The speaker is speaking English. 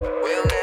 We'll